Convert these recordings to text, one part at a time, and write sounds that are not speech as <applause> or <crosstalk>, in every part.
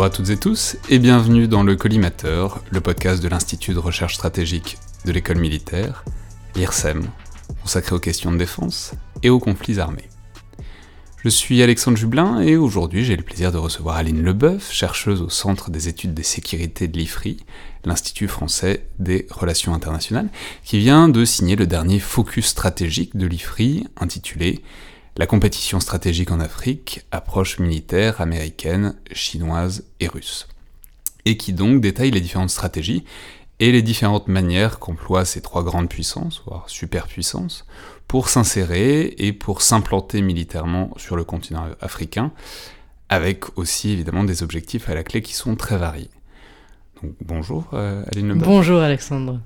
Bonjour à toutes et tous et bienvenue dans le Collimateur, le podcast de l'Institut de recherche stratégique de l'école militaire, l'IRSEM, consacré aux questions de défense et aux conflits armés. Je suis Alexandre Jublin et aujourd'hui j'ai le plaisir de recevoir Aline Leboeuf, chercheuse au Centre des études des sécurités de l'IFRI, l'Institut français des relations internationales, qui vient de signer le dernier focus stratégique de l'IFRI intitulé la compétition stratégique en Afrique, approche militaire américaine, chinoise et russe. Et qui donc détaille les différentes stratégies et les différentes manières qu'emploient ces trois grandes puissances, voire superpuissances, pour s'insérer et pour s'implanter militairement sur le continent africain, avec aussi évidemment des objectifs à la clé qui sont très variés. Donc, bonjour euh, Aline. Bonjour Alexandre.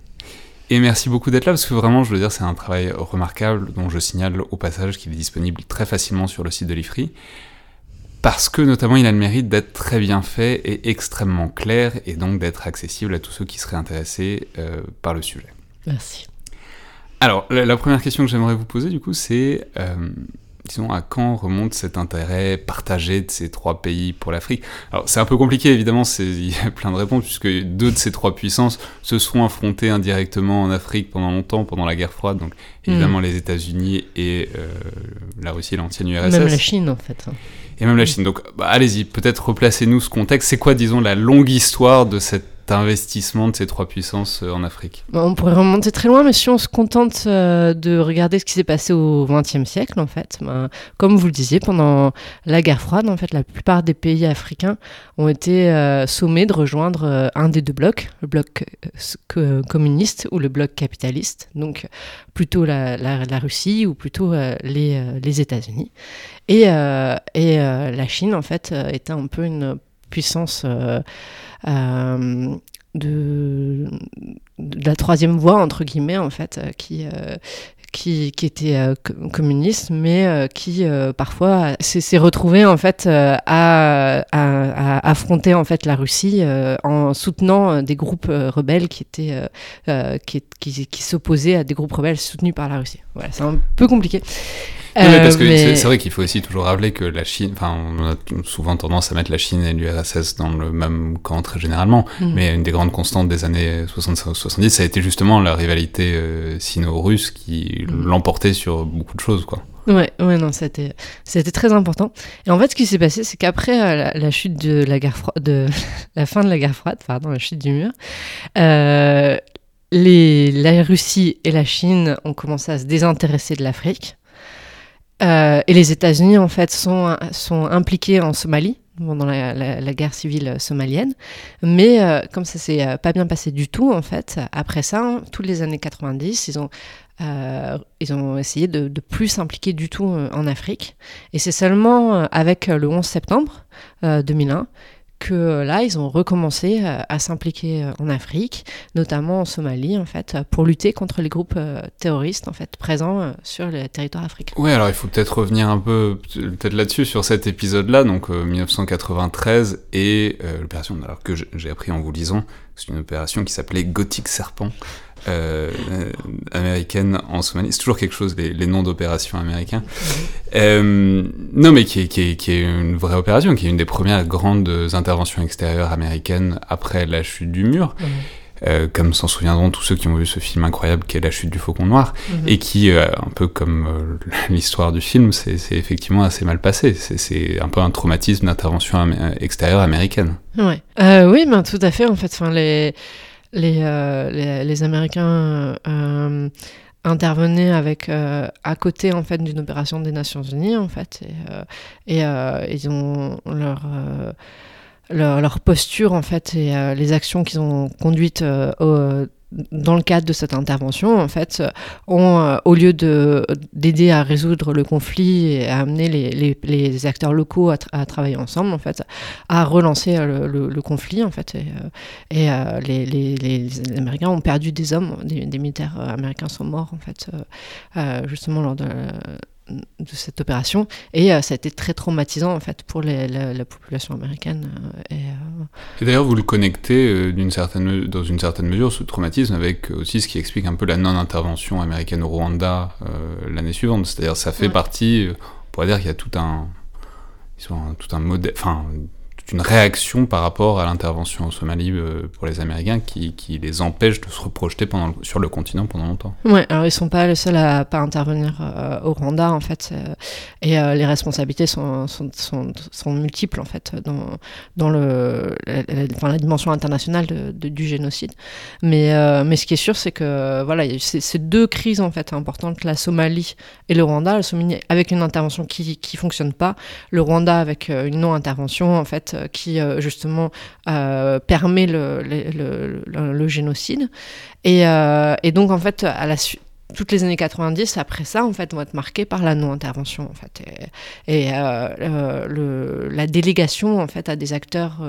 Et merci beaucoup d'être là parce que vraiment, je veux dire, c'est un travail remarquable dont je signale au passage qu'il est disponible très facilement sur le site de l'IFRI. Parce que notamment il a le mérite d'être très bien fait et extrêmement clair et donc d'être accessible à tous ceux qui seraient intéressés euh, par le sujet. Merci. Alors, la, la première question que j'aimerais vous poser du coup, c'est euh, disons, à quand remonte cet intérêt partagé de ces trois pays pour l'Afrique? Alors, c'est un peu compliqué, évidemment, il y a plein de réponses, puisque deux de ces trois puissances se sont affrontées indirectement en Afrique pendant longtemps, pendant la guerre froide, donc évidemment les États-Unis et euh, la Russie, l'ancienne URSS. Même la Chine, en fait. Et même la Chine. Donc, bah, allez-y, peut-être replacez-nous ce contexte. C'est quoi, disons, la longue histoire de cette investissement de ces trois puissances euh, en Afrique On pourrait remonter très loin, mais si on se contente euh, de regarder ce qui s'est passé au XXe siècle, en fait, ben, comme vous le disiez, pendant la guerre froide, en fait, la plupart des pays africains ont été euh, sommés de rejoindre un des deux blocs, le bloc communiste ou le bloc capitaliste, donc plutôt la, Russie ou plutôt les, États-Unis. Et la Chine, en fait, était un peu une puissance euh, de, de, la troisième voie, entre guillemets, en fait, euh, qui, euh, qui, qui, était communiste, mais qui parfois s'est retrouvé en fait à, à, affronter en fait la Russie en soutenant des groupes rebelles qui étaient qui, qui, qui s'opposaient à des groupes rebelles soutenus par la Russie. Voilà, c'est un peu compliqué. Euh, parce que c'est vrai qu'il faut aussi toujours rappeler que la Chine, enfin, on a souvent tendance à mettre la Chine et l'URSS dans le même camp très généralement, mm. mais une des grandes constantes des années 60-70, ça a été justement la rivalité euh, sino-russe qui mm. l'emportait sur beaucoup de choses, quoi. Ouais, ouais, non, c'était, c'était très important. Et en fait, ce qui s'est passé, c'est qu'après euh, la, chute de la guerre froide, de <laughs> la fin de la guerre froide, pardon, la chute du mur, euh, les, la Russie et la Chine ont commencé à se désintéresser de l'Afrique. Euh, et les États-Unis, en fait, sont, sont impliqués en Somalie, pendant la, guerre civile somalienne. Mais euh, comme ça s'est euh, pas bien passé du tout, en fait, après ça, hein, toutes les années 90, ils ont, ils ont essayé de, de plus s'impliquer du tout en Afrique. Et c'est seulement avec le 11 septembre 2001 que euh, là, ils ont recommencé euh, à s'impliquer euh, en Afrique, notamment en Somalie, en fait, pour lutter contre les groupes terroristes, en fait, présents sur le territoire africain. Oui, alors il faut peut-être revenir un peu, peut-être là-dessus, sur cet épisode-là, donc 1993, et l'opération, alors que j'ai appris en vous lisant, c'est une opération qui s'appelait Gothic Serpent, euh, américaine en Somalie. C'est toujours quelque chose, les, les noms d'opérations américains. Euh, non, mais qui est, qui, est, qui est, une vraie opération, qui est une des premières grandes interventions extérieures américaines après la chute du mur. Euh, comme s'en souviendront tous ceux qui ont vu ce film incroyable qui est La chute du faucon noir, mhm. et qui, euh, un peu comme euh, <laughs> l'histoire du film, c'est effectivement assez mal passé. C'est un peu un traumatisme d'intervention extérieure américaine. Ouais. oui, ben, tout à fait. En fait, enfin, les euh, les, Américains euh, intervenaient avec à côté en fait d'une opération des Nations Unies en fait et, ils ont leur posture en fait et les actions qu'ils ont conduites dans le cadre de cette intervention, en fait, ont, euh, au lieu d'aider à résoudre le conflit et à amener les, les, acteurs locaux à, travailler ensemble, en fait, à relancer euh, le, conflit, en fait. Et, euh, les, les, Américains ont perdu des hommes, des, militaires américains sont morts, en fait, justement lors de de cette opération. Et euh, ça a été très traumatisant en fait pour la, population américaine euh, euh, et, d'ailleurs vous le connectez d'une certaine dans une certaine mesure ce traumatisme avec aussi ce qui explique un peu la non-intervention américaine au Rwanda l'année suivante. C'est-à-dire ça fait partie on pourrait dire qu'il y a tout un tout un modèle enfin une réaction par rapport à l'intervention en Somalie euh, pour les Américains qui, qui, les empêche de se reprojeter sur le continent pendant longtemps. Ouais, alors ils sont pas les seuls à pas intervenir euh, au Rwanda en fait, euh, et les responsabilités sont, sont, sont, multiples en fait dans, dans le, la, la, dimension internationale de, du génocide. Mais, mais ce qui est sûr, c'est que voilà, c'est deux crises en fait importantes, la Somalie et le Rwanda. La Somalie avec une intervention qui qui fonctionne pas, le Rwanda avec une non-intervention en fait euh, qui euh, justement euh, permet le, génocide. Et, donc en fait, à toutes les années 90 après ça en fait vont être marquées par la non-intervention en fait et, la délégation en fait à des acteurs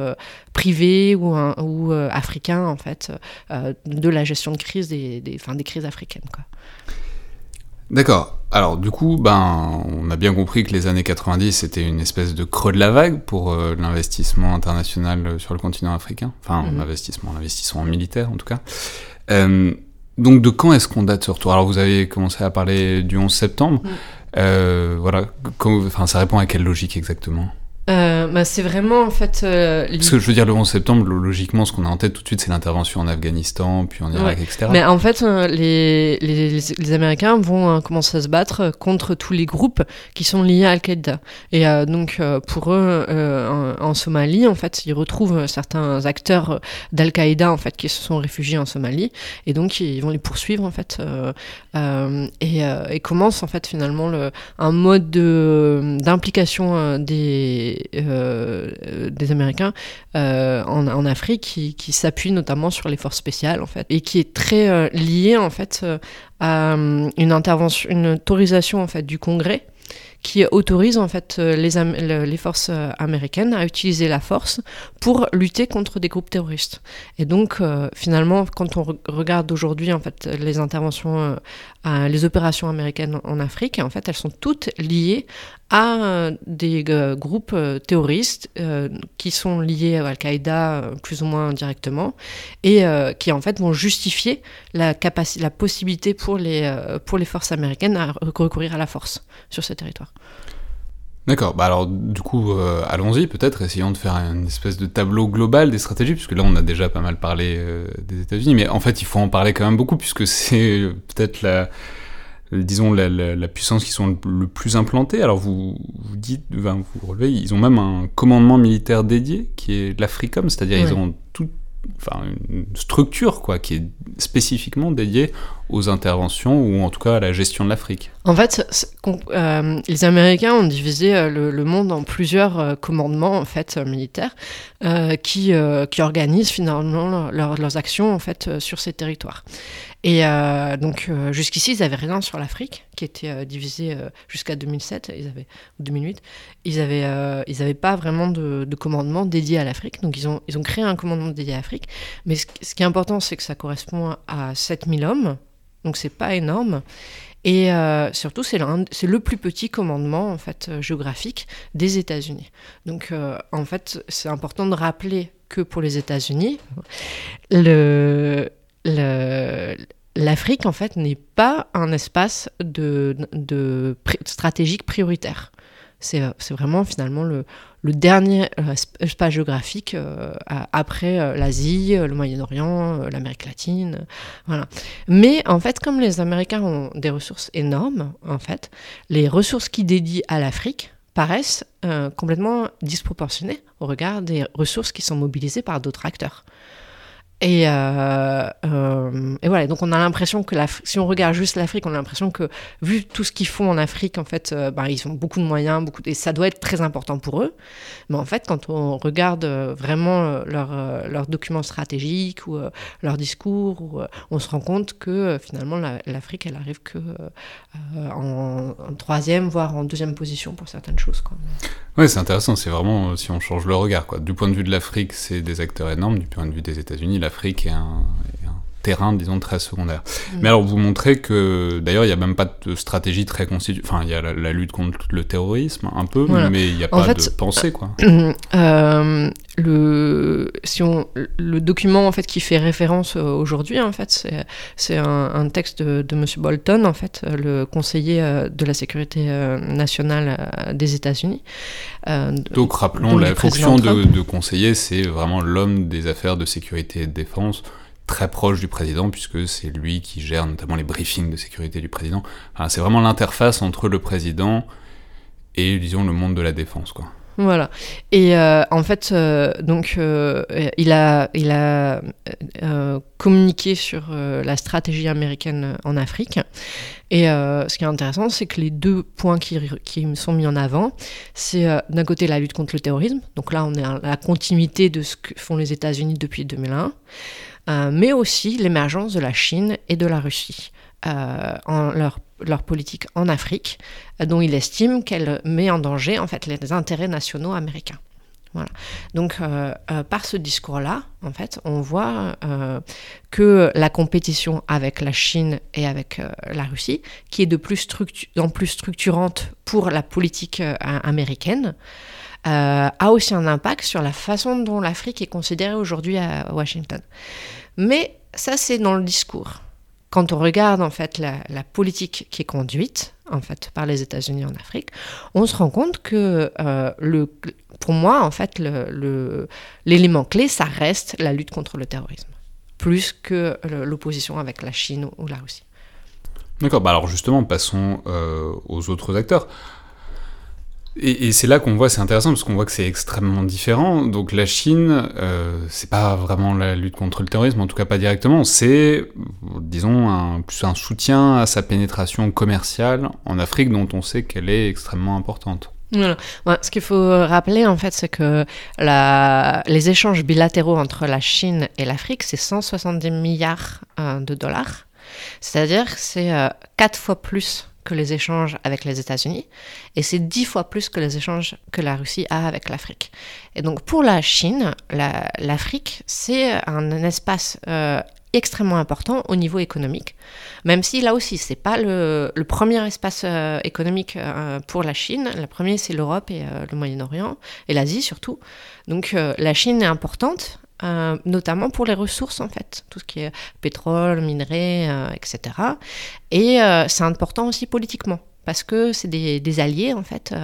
privés ou, africains en fait de la gestion de crise des, des, enfin, des crises africaines quoi. D'accord. Alors du coup, ben, on a bien compris que les années 90 c'était une espèce de creux de la vague pour euh, l'investissement international sur le continent africain. Enfin, mm -hmm. l'investissement, l'investissement militaire en tout cas. Euh, donc de quand est-ce qu'on date ce retour? Alors vous avez commencé à parler du 11 septembre. Mm. Euh, voilà. Quand, enfin, ça répond à quelle logique exactement? Euh, bah c'est vraiment en fait. Euh, Parce que je veux dire, le 11 septembre, logiquement, ce qu'on a en tête tout de suite, c'est l'intervention en Afghanistan, puis en Irak, ouais. etc. Mais en fait, euh, les, les, les, Américains vont euh, commencer à se battre contre tous les groupes qui sont liés à Al-Qaïda. Et donc, pour eux, en, en, Somalie, en fait, ils retrouvent certains acteurs d'Al-Qaïda, en fait, qui se sont réfugiés en Somalie. Et donc, ils vont les poursuivre, en fait. et, et commence, en fait, finalement, le, un mode d'implication des euh, Américains euh, en, Afrique qui, qui s'appuie notamment sur les forces spéciales en fait et qui est très euh, lié en fait à une intervention, une autorisation en fait du Congrès qui autorise en fait les, les forces américaines à utiliser la force pour lutter contre des groupes terroristes. Et donc euh, finalement, quand on re regarde aujourd'hui en fait les interventions, euh, les opérations américaines en Afrique, en fait, elles sont toutes liées à euh, des groupes terroristes qui sont liés à Al-Qaïda plus ou moins directement et qui en fait vont justifier la la possibilité pour les pour les forces américaines à recourir à la force sur ce territoire. D'accord, bah alors du coup, euh, allons-y peut-être, essayons de faire une espèce de tableau global des stratégies, puisque là on a déjà pas mal parlé euh, des États-Unis, mais en fait il faut en parler quand même beaucoup, puisque c'est peut-être la, disons, la, la, la, puissance qui sont le, le, plus implantées. Alors vous, vous dites, vous relevez, ils ont même un commandement militaire dédié, qui est l'Africom, c'est-à-dire ouais. ils ont tout enfin une structure quoi qui est spécifiquement dédiée aux interventions ou en tout cas à la gestion de l'Afrique. En fait, euh, les Américains ont divisé euh, le, monde en plusieurs euh, commandements en fait militaires qui qui organisent finalement leur, leurs actions en fait sur ces territoires. Et donc jusqu'ici ils avaient rien sur l'Afrique qui était divisée jusqu'à 2007, ils avaient 2008, ils avaient ils avaient pas vraiment de, de commandement dédié à l'Afrique, donc ils ont ils ont créé un commandement dédié à l'Afrique. Mais ce, ce qui est important c'est que ça correspond à 7000 hommes donc c'est pas énorme. Et euh, surtout, c'est le, plus petit commandement en fait euh, géographique des États-Unis. Donc, euh, en fait, c'est important de rappeler que pour les États-Unis, l'Afrique en fait n'est pas un espace de stratégique prioritaire. C'est vraiment finalement le, le dernier euh, espace géographique euh, après euh, l'Asie, le Moyen-Orient, l'Amérique latine, voilà. Mais en fait, comme les Américains ont des ressources énormes, en fait, les ressources qui dédient à l'Afrique paraissent euh, complètement disproportionnées au regard des ressources qui sont mobilisées par d'autres acteurs. Et, euh, euh, et, voilà, donc on a l'impression que si on regarde juste l'Afrique, on a l'impression que vu tout ce qu'ils font en Afrique, en fait, euh, bah, ils ont beaucoup de moyens, beaucoup et ça doit être très important pour eux. Mais en fait, quand on regarde vraiment leurs leur documents stratégiques ou leur discours, ou, on se rend compte que finalement l'Afrique, elle arrive que en, troisième, voire en deuxième position pour certaines choses. Quoi. Ouais, c'est intéressant. C'est vraiment si on change le regard. Quoi. Du point de vue de l'Afrique, c'est des acteurs énormes. Du point de vue des États-Unis, un, terrain, disons, très secondaire. Mm. Mais alors, vous montrez que, d'ailleurs, il n'y a même pas de stratégie très constituée. Enfin, il y a la, lutte contre le terrorisme, un peu, mais il n'y a pas de pensée, quoi. <clears throat> Euh, le, si on, le document en fait qui fait référence euh, aujourd'hui en fait c'est un, texte de, de M. Bolton en fait le conseiller euh, de la sécurité nationale des États-Unis. Donc rappelons la fonction de, de, conseiller c'est vraiment l'homme des affaires de sécurité et de défense très proche du président, puisque c'est lui qui gère notamment les briefings de sécurité du président. c'est vraiment l'interface entre le président et, disons, le monde de la défense, quoi. Voilà. Et euh, en fait, euh, donc, euh, il a, il a communiqué sur la stratégie américaine en Afrique. Et ce qui est intéressant, c'est que les deux points qui, qui sont mis en avant, c'est d'un côté la lutte contre le terrorisme. Donc là, on est à la continuité de ce que font les États-Unis depuis 2001. Euh, mais aussi l'émergence de la Chine et de la Russie. Euh, en leur, politique en Afrique, euh, dont il estime qu'elle met en danger en fait les intérêts nationaux américains. Voilà. Donc, par ce discours-là, en fait, on voit que la compétition avec la Chine et avec la Russie, qui est de plus en plus structurante pour la politique américaine, euh, a aussi un impact sur la façon dont l'Afrique est considérée aujourd'hui à Washington. Mais ça, c'est dans le discours. Quand on regarde en fait la, politique qui est conduite en fait par les États-Unis en Afrique, on se rend compte que euh, le, pour moi en fait l'élément clé, ça reste la lutte contre le terrorisme, plus que l'opposition avec la Chine ou, la Russie. D'accord. Bah alors justement, passons euh, aux autres acteurs. Et, c'est là qu'on voit, c'est intéressant parce qu'on voit que c'est extrêmement différent. Donc la Chine, euh, c'est pas vraiment la lutte contre le terrorisme, en tout cas pas directement. C'est, disons, un, plus un soutien à sa pénétration commerciale en Afrique, dont on sait qu'elle est extrêmement importante. Voilà. ce qu'il faut rappeler, en fait, c'est que les échanges bilatéraux entre la Chine et l'Afrique, c'est 170 milliards euh, de dollars. C'est-à-dire que c'est euh, quatre fois plus que les échanges avec les États-Unis, et c'est dix fois plus que les échanges que la Russie a avec l'Afrique. Et donc pour la Chine, l'Afrique, c'est un, espace euh, extrêmement important au niveau économique, même si là aussi, c'est pas le, premier espace euh, économique euh, pour la Chine. Le premier, c'est l'Europe et le Moyen-Orient, et l'Asie surtout. Donc la Chine est importante, euh, notamment pour les ressources en fait, tout ce qui est pétrole, minerais, euh, etc. Et euh, c'est important aussi politiquement parce que c'est des, alliés en fait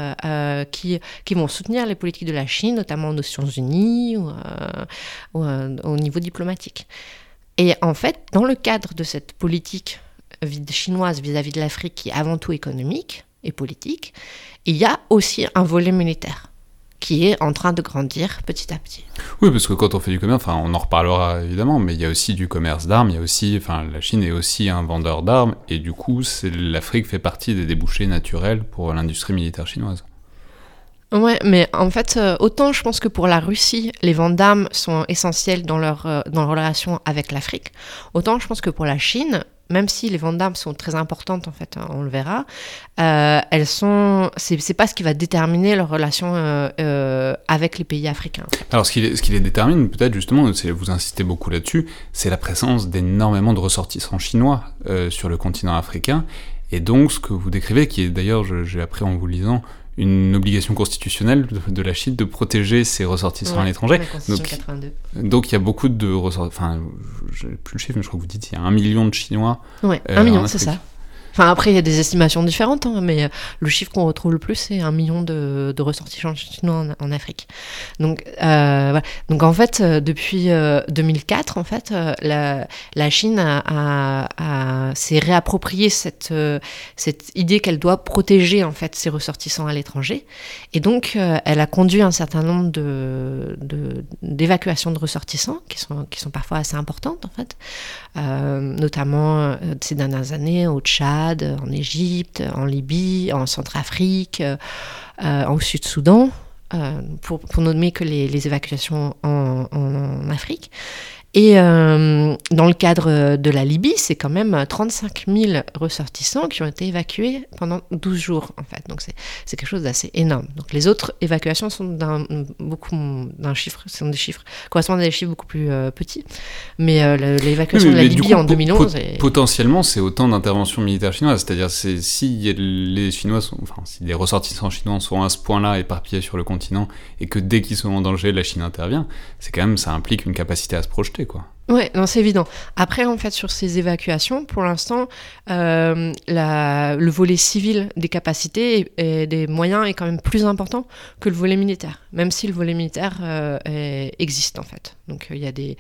qui, vont soutenir les politiques de la Chine, notamment aux Nations Unies ou, au niveau diplomatique. Et en fait, dans le cadre de cette politique chinoise vis-à-vis -vis de l'Afrique qui est avant tout économique et politique, il y a aussi un volet militaire qui est en train de grandir petit à petit. Oui, parce que quand on fait du commerce, enfin, on en reparlera évidemment, mais il y a aussi du commerce d'armes, il y a aussi, enfin, la Chine est aussi un vendeur d'armes, et du coup, l'Afrique fait partie des débouchés naturels pour l'industrie militaire chinoise. Ouais, mais en fait, euh, autant je pense que pour la Russie, les ventes d'armes sont essentielles dans leur, euh, dans leur relation avec l'Afrique, autant je pense que pour la Chine, même si les ventes d'armes sont très importantes, en fait, hein, on le verra, euh, elles sont, c'est pas ce qui va déterminer leur relation euh, euh, avec les pays africains. Alors, ce qui, les, ce qui les détermine, peut-être justement, vous insistez beaucoup là-dessus, c'est la présence d'énormément de ressortissants chinois sur le continent africain. Et donc, ce que vous décrivez, qui est d'ailleurs, j'ai appris en vous lisant, une obligation constitutionnelle de, la Chine de protéger ses ressortissants à l'étranger. Donc, donc il y a beaucoup de ressortissants, enfin, je plus le chiffre, mais je crois que vous dites il y a un million de Chinois. Ouais, un million, c'est ça. Enfin, après, il y a des estimations différentes, hein, mais euh, le chiffre qu'on retrouve le plus, c'est un million de, de ressortissants chinois en, Afrique. Donc, euh. Donc, en fait, euh, depuis 2004, en fait, la, la, Chine a, a, s'est réapproprié cette, cette idée qu'elle doit protéger, en fait, ses ressortissants à l'étranger. Et donc, elle a conduit un certain nombre de, d'évacuations de, ressortissants, qui sont, qui sont parfois assez importantes, en fait, notamment ces dernières années au Tchad, en Égypte, en Libye, en Centrafrique, euh, au Sud-Soudan, euh, pour, nommer que les, évacuations en, Afrique. Et euh, dans le cadre de la Libye, c'est quand même 35 000 ressortissants qui ont été évacués pendant 12 jours, en fait. Donc c'est quelque chose d'assez énorme. Donc les autres évacuations sont d'un beaucoup d'un chiffre, sont des chiffres correspondent à des chiffres beaucoup plus euh, petits. Mais euh, l'évacuation de la Libye en 2011, potentiellement, c'est autant d'interventions militaires chinoises. C'est-à-dire si les Chinois, sont, enfin si les ressortissants chinois sont à ce point-là éparpillés sur le continent et que dès qu'ils sont en danger, la Chine intervient, c'est quand même ça implique une capacité à se projeter, quoi. Oui, c'est évident. Après, en fait, sur ces évacuations, pour l'instant, euh, le volet civil des capacités et, des moyens est quand même plus important que le volet militaire, même si le volet militaire euh, existe, en fait. Donc, il y a des,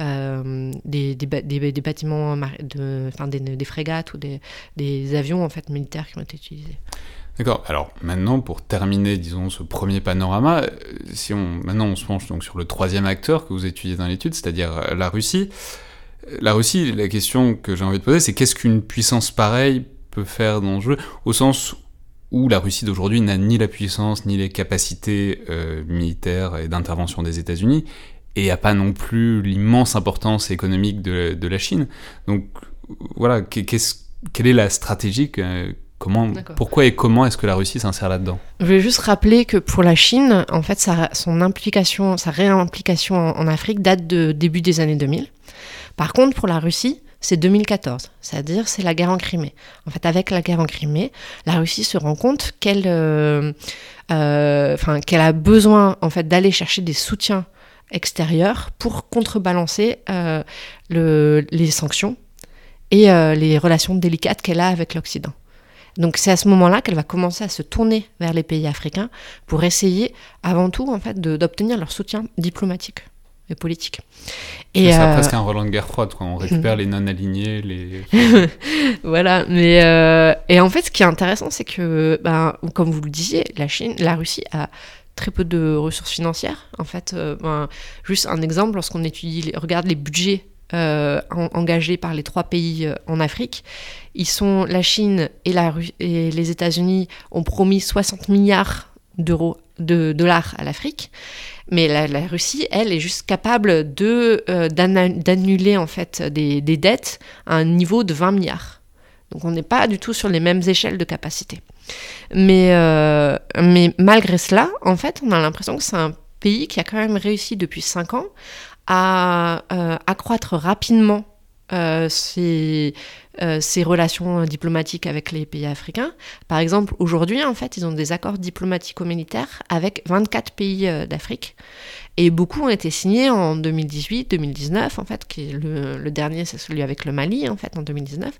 euh, des, des, bâtiments, de, enfin, des, frégates ou des, avions, en fait, militaires qui ont été utilisés. D'accord. Alors maintenant, pour terminer, disons, ce premier panorama, euh, si on maintenant on se penche donc sur le troisième acteur que vous étudiez dans l'étude, c'est-à-dire euh, la Russie. La Russie, la question que j'ai envie de poser, c'est qu'est-ce qu'une puissance pareille peut faire dans le jeu, au sens où la Russie d'aujourd'hui n'a ni la puissance ni les capacités euh, militaires et d'intervention des États-Unis, et a pas non plus l'immense importance économique de, la Chine. Donc voilà, quelle est la stratégie pourquoi et comment est-ce que la Russie s'insère là-dedans Je vais juste rappeler que pour la Chine, en fait, sa, son implication, sa réimplication en, Afrique date de début des années 2000. Par contre, pour la Russie, c'est 2014, c'est-à-dire c'est la guerre en Crimée. En fait, avec la guerre en Crimée, la Russie se rend compte qu'elle, euh, euh, qu'elle a besoin en fait d'aller chercher des soutiens extérieurs pour contrebalancer euh, le, les sanctions et les relations délicates qu'elle a avec l'Occident. Donc c'est à ce moment-là qu'elle va commencer à se tourner vers les pays africains pour essayer avant tout en fait d'obtenir leur soutien diplomatique et politique. Et c'est euh... presque un Roland de guerre froide quand on récupère <laughs> les non alignés, les <laughs> voilà. Mais euh... et en fait, ce qui est intéressant, c'est que, ben, comme vous le disiez, la Chine, la Russie a très peu de ressources financières. En fait, euh, ben, juste un exemple, lorsqu'on étudie, regarde les budgets euh, engagés par les trois pays euh, en Afrique. Ils sont la Chine et, les États-Unis ont promis 60 milliards d'euros de dollars à l'Afrique, mais la, Russie, elle, est juste capable de euh, d'annuler en fait des, des, dettes à un niveau de 20 milliards. Donc on n'est pas du tout sur les mêmes échelles de capacité. Mais, mais malgré cela, en fait, on a l'impression que c'est un pays qui a quand même réussi depuis 5 ans à euh, accroître rapidement euh, ses, euh, relations diplomatiques avec les pays africains. Par exemple, aujourd'hui, en fait, ils ont des accords diplomatico-militaires avec 24 pays d'Afrique. Et beaucoup ont été signés en 2018, 2019, en fait, le, dernier, c'est celui avec le Mali, en fait, en 2019.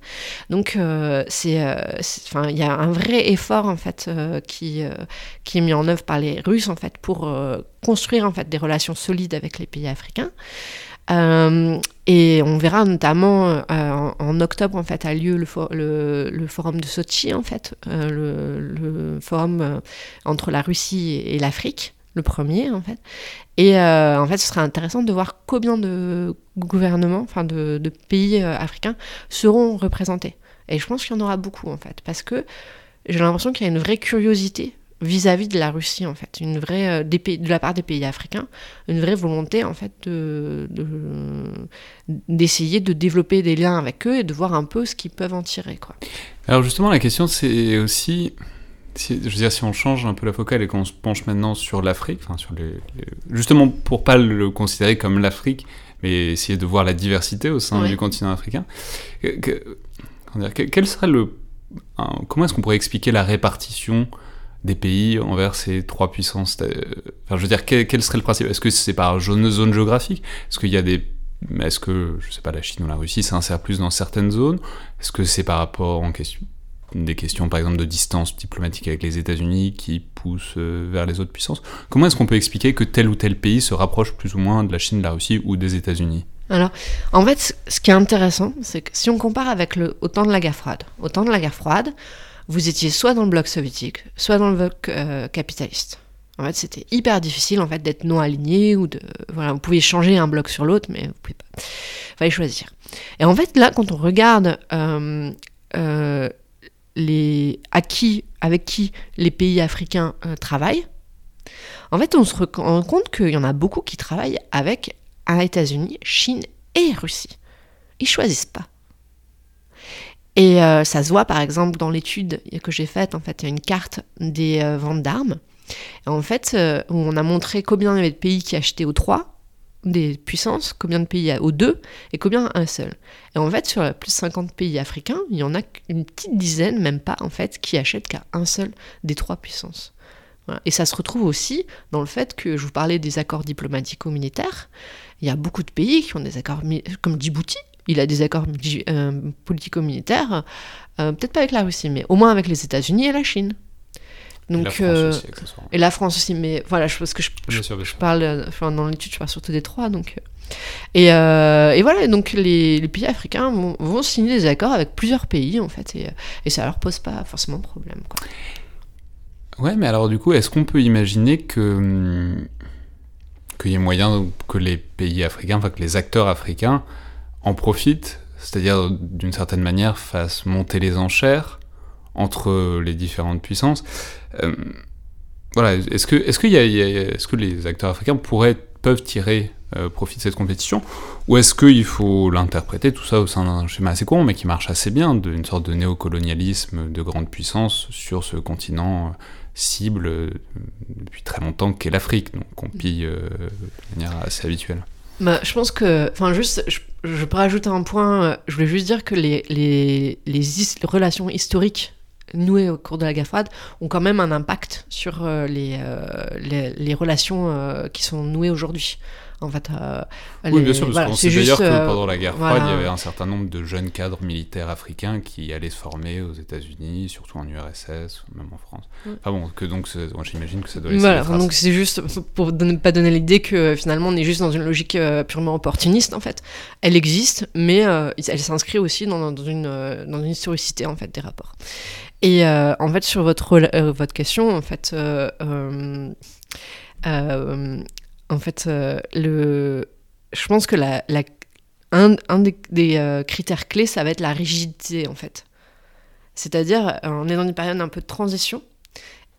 Donc, il y a un vrai effort, en fait, qui, qui est mis en œuvre par les Russes, en fait, pour construire, en fait, des relations solides avec les pays africains. Euh, et on verra notamment euh, en, octobre en fait a lieu le, forum de Sochi en fait, euh, le, forum entre la Russie et, l'Afrique, le premier en fait. Et en fait, ce serait intéressant de voir combien de gouvernements, enfin de pays africains seront représentés. Et je pense qu'il y en aura beaucoup en fait, parce que j'ai l'impression qu'il y a une vraie curiosité vis-à-vis de la Russie en fait, une vraie euh, de la part des pays africains, une vraie volonté en fait de, d'essayer de, développer des liens avec eux et de voir un peu ce qu'ils peuvent en tirer quoi. Alors justement la question c'est aussi si, je veux dire, si on change un peu la focale et qu'on se penche maintenant sur l'Afrique, enfin sur les, justement pour pas le considérer comme l'Afrique, mais essayer de voir la diversité au sein du continent africain, quel serait le, comment est-ce qu'on pourrait expliquer la répartition des pays envers ces trois puissances euh, Enfin, je veux dire, quel, serait le principe? Est-ce que c'est par zone, zone géographique? Est-ce qu'il y a des est-ce que, je sais pas, la Chine ou la Russie s'insère plus dans certaines zones? Est-ce que c'est par rapport en question, des questions, par exemple, de distance diplomatique avec les États-Unis qui poussent euh, vers les autres puissances? Comment est-ce qu'on peut expliquer que tel ou tel pays se rapproche plus ou moins de la Chine, de la Russie ou des États-Unis? Alors, en fait, ce qui est intéressant, c'est que si on compare avec le, temps de la guerre froide, au temps de la guerre froide, vous étiez soit dans le bloc soviétique, soit dans le bloc euh, capitaliste. En fait, c'était hyper difficile en fait d'être non aligné ou de vous pouviez changer un bloc sur l'autre, mais vous pouvez pas. Fallait choisir. Et en fait, là, quand on regarde euh, euh, les à qui, avec qui les pays africains travaillent, en fait, on se rend compte qu'il y en a beaucoup qui travaillent avec États-Unis, Chine et Russie. Ils choisissent pas. Et euh, ça se voit par exemple dans l'étude que j'ai faite, en fait, il y a une carte des euh, ventes d'armes. En fait, euh, où on a montré combien il y avait de pays qui achetaient au 3, des puissances, combien de pays au 2 et combien un seul. Et en fait, sur plus de 50 pays africains, il y en a une petite dizaine, même pas en fait, qui achètent qu'à un seul des trois puissances. Et ça se retrouve aussi dans le fait que je vous parlais des accords diplomatico-militaires. Il y a beaucoup de pays qui ont des accords, comme Djibouti, il a des accords euh, politico-militaires, euh, peut-être pas avec la Russie, mais au moins avec les États-Unis et la Chine. Donc, et la France euh, aussi, Et la France aussi, mais voilà, je pense que je, sûr, parle, enfin dans l'étude, je parle surtout des trois, donc. Et, et voilà, donc les, les pays africains vont, vont signer des accords avec plusieurs pays en fait, et, et ça leur pose pas forcément de problème. Quoi. Ouais, mais alors du coup, est-ce qu'on peut imaginer que hum, qu'il y ait moyen que les pays africains, enfin que les acteurs africains en profitent, c'est-à-dire d'une certaine manière fassent monter les enchères entre les différentes puissances Euh, Voilà, est-ce que les acteurs africains pourraient peuvent tirer euh, profit de cette compétition? Ou est-ce qu'il faut l'interpréter tout ça au sein d'un schéma assez courant mais qui marche assez bien d'une sorte de néocolonialisme de grande puissance sur ce continent euh, cible depuis très longtemps qu'est l'Afrique donc qu'on pille de manière assez habituelle? Bah, je pense que, enfin, juste, je, peux rajouter un point. euh, Je voulais juste dire que les, les, relations historiques nouées au cours de la froide ont quand même un impact sur euh, les, euh, les, relations qui sont nouées aujourd'hui. En fait, euh, Oui, bien sûr, parce voilà, qu'on sait d'ailleurs que euh, pendant la guerre froide, il y avait un certain nombre de jeunes cadres militaires africains qui allaient se former aux États-Unis, surtout en URSS, même en France. Ouais. Enfin bon, que donc, j'imagine que ça doit laisser Voilà, des traces. donc c'est juste pour ne pas donner l'idée que euh, finalement on est juste dans une logique purement opportuniste en fait. Elle existe, mais euh, elle s'inscrit aussi dans, dans une, dans une historicité en fait des rapports. Et euh, en fait sur votre, votre question, en fait, euh, euh, euh, en fait euh, le, je pense que la, la- un, un des, euh, critères clés, ça va être la rigidité en fait. C'est-à-dire, euh, on est dans une période un peu de transition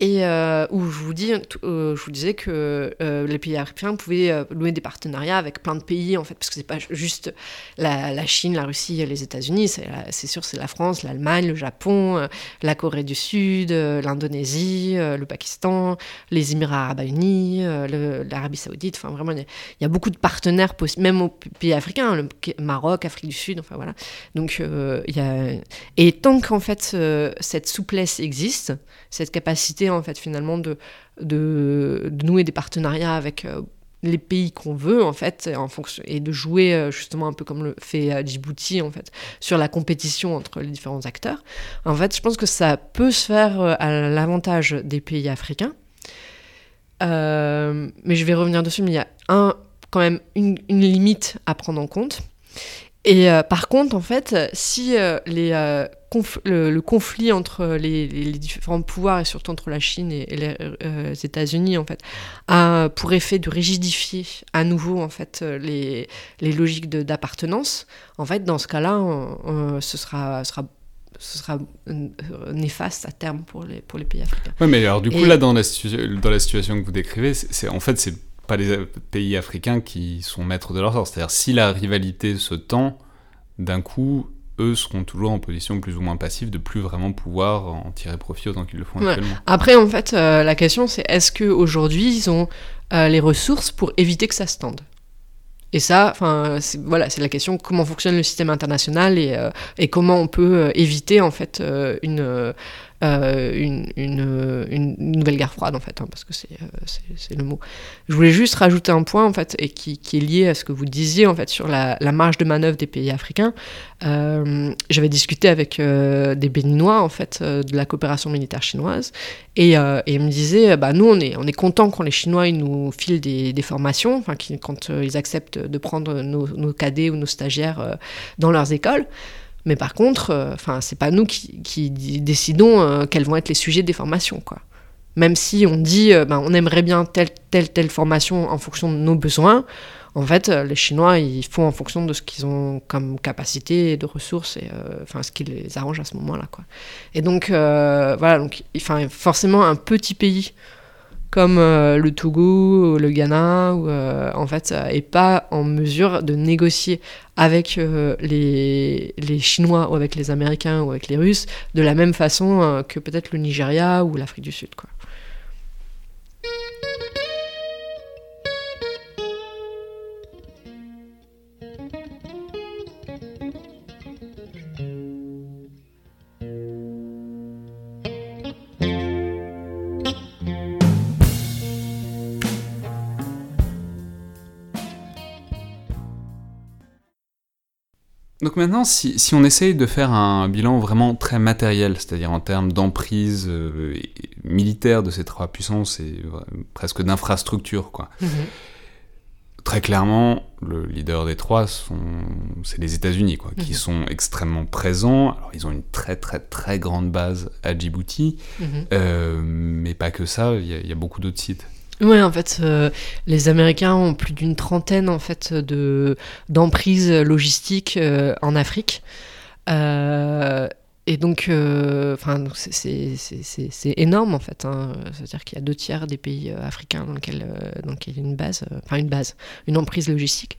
et euh, où euh, je vous disais que euh, les pays africains pouvaient louer des partenariats avec plein de pays, en fait, parce que c'est pas juste la, Chine, la Russie, les États-Unis, c'est sûr, c'est la France, l'Allemagne, le Japon, la Corée du Sud, l'Indonésie, le Pakistan, les Émirats arabes unis, l'Arabie saoudite, enfin vraiment, il y a- beaucoup de partenaires, même aux pays africains, le Maroc, Afrique du Sud, enfin voilà. Donc, il y a... Et tant qu'en fait, cette souplesse existe, cette capacité en fait finalement de, nouer des partenariats avec euh, les pays qu'on veut en fait en fonction et de jouer euh, justement un peu comme le fait euh, Djibouti en fait sur la compétition entre les différents acteurs. En fait je pense que ça peut se faire à l'avantage des pays africains. Mais je vais revenir dessus mais il y a un quand même une, limite à prendre en compte. Et par contre, en fait, si les, conf- le, le conflit entre les, les- les différents pouvoirs et surtout entre la Chine et, et les euh, États-Unis, en fait, a pour effet de rigidifier à nouveau en fait les, les logiques d'appartenance, en fait, dans ce cas-là, ce sera, sera ce sera néfaste à terme pour les, pour les pays africains. Ouais, mais alors du coup, Et- là, dans la, situ- dans la situation que vous décrivez, c'est en fait, c'est pas les pays africains qui sont maîtres de leur sort. C'est-à-dire, si la rivalité se tend, d'un coup, eux seront toujours en position plus ou moins passive de plus vraiment pouvoir en tirer profit autant qu'ils le font Ouais. actuellement. Après, en fait, euh, la question c'est est-ce qu'aujourd'hui, ils ont euh, les ressources pour éviter que ça se tende? Et ça, enfin, c'est- voilà, c'est la question comment fonctionne le système international et, euh, et comment on peut éviter en fait une, euh, une nouvelle guerre froide en fait, hein, parce que c'est euh, c'est- le mot. Je voulais juste rajouter un point en fait et qui, est lié à ce que vous disiez en fait sur la, marge de manœuvre des pays africains. Euh, J'avais discuté avec des Béninois en fait de la coopération militaire chinoise et, et ils me disaient bah nous on est on est content quand les Chinois nous filent des, formations, enfin quand ils acceptent de prendre nos, cadets ou nos stagiaires dans leurs écoles. Mais par contre, euh, enfin c'est pas nous qui, décidons euh, quels vont être les sujets des formations quoi. Même si on dit euh, ben, on aimerait bien telle telle telle formation en fonction de nos besoins, en fait, les Chinois, ils font en fonction de ce qu'ils ont comme capacité et de ressources, et ce qui les arrange à ce moment-là, quoi. Et donc, voilà, donc, forcément, un petit pays comme le Togo, le Ghana, ou en fait, est pas en mesure de négocier avec les, Chinois ou avec les Américains ou avec les Russes de la même façon que peut-être le Nigeria ou l'Afrique du Sud. Donc maintenant, si, on essaye de faire un bilan vraiment très matériel, c'est-à-dire en termes d'emprise euh, militaire de ces trois puissances et presque d'infrastructure, quoi. Mhm. Très clairement, le leader des trois, c'est les États-Unis, quoi, qui mhm. sont extrêmement présents. Alors, ils ont une très très très grande base à Djibouti, mhm. euh, mais pas que ça. Il y, a beaucoup d'autres sites. Oui, en fait, euh, les Américains ont plus d'une trentaine en fait de d'emprises logistiques euh, en Afrique. Euh, et donc, enfin, c'est énorme en fait. Hein. C'est-à-dire qu'il y a deux tiers des pays africains dans lesquels, il y a une base, enfin une base, une emprise logistique.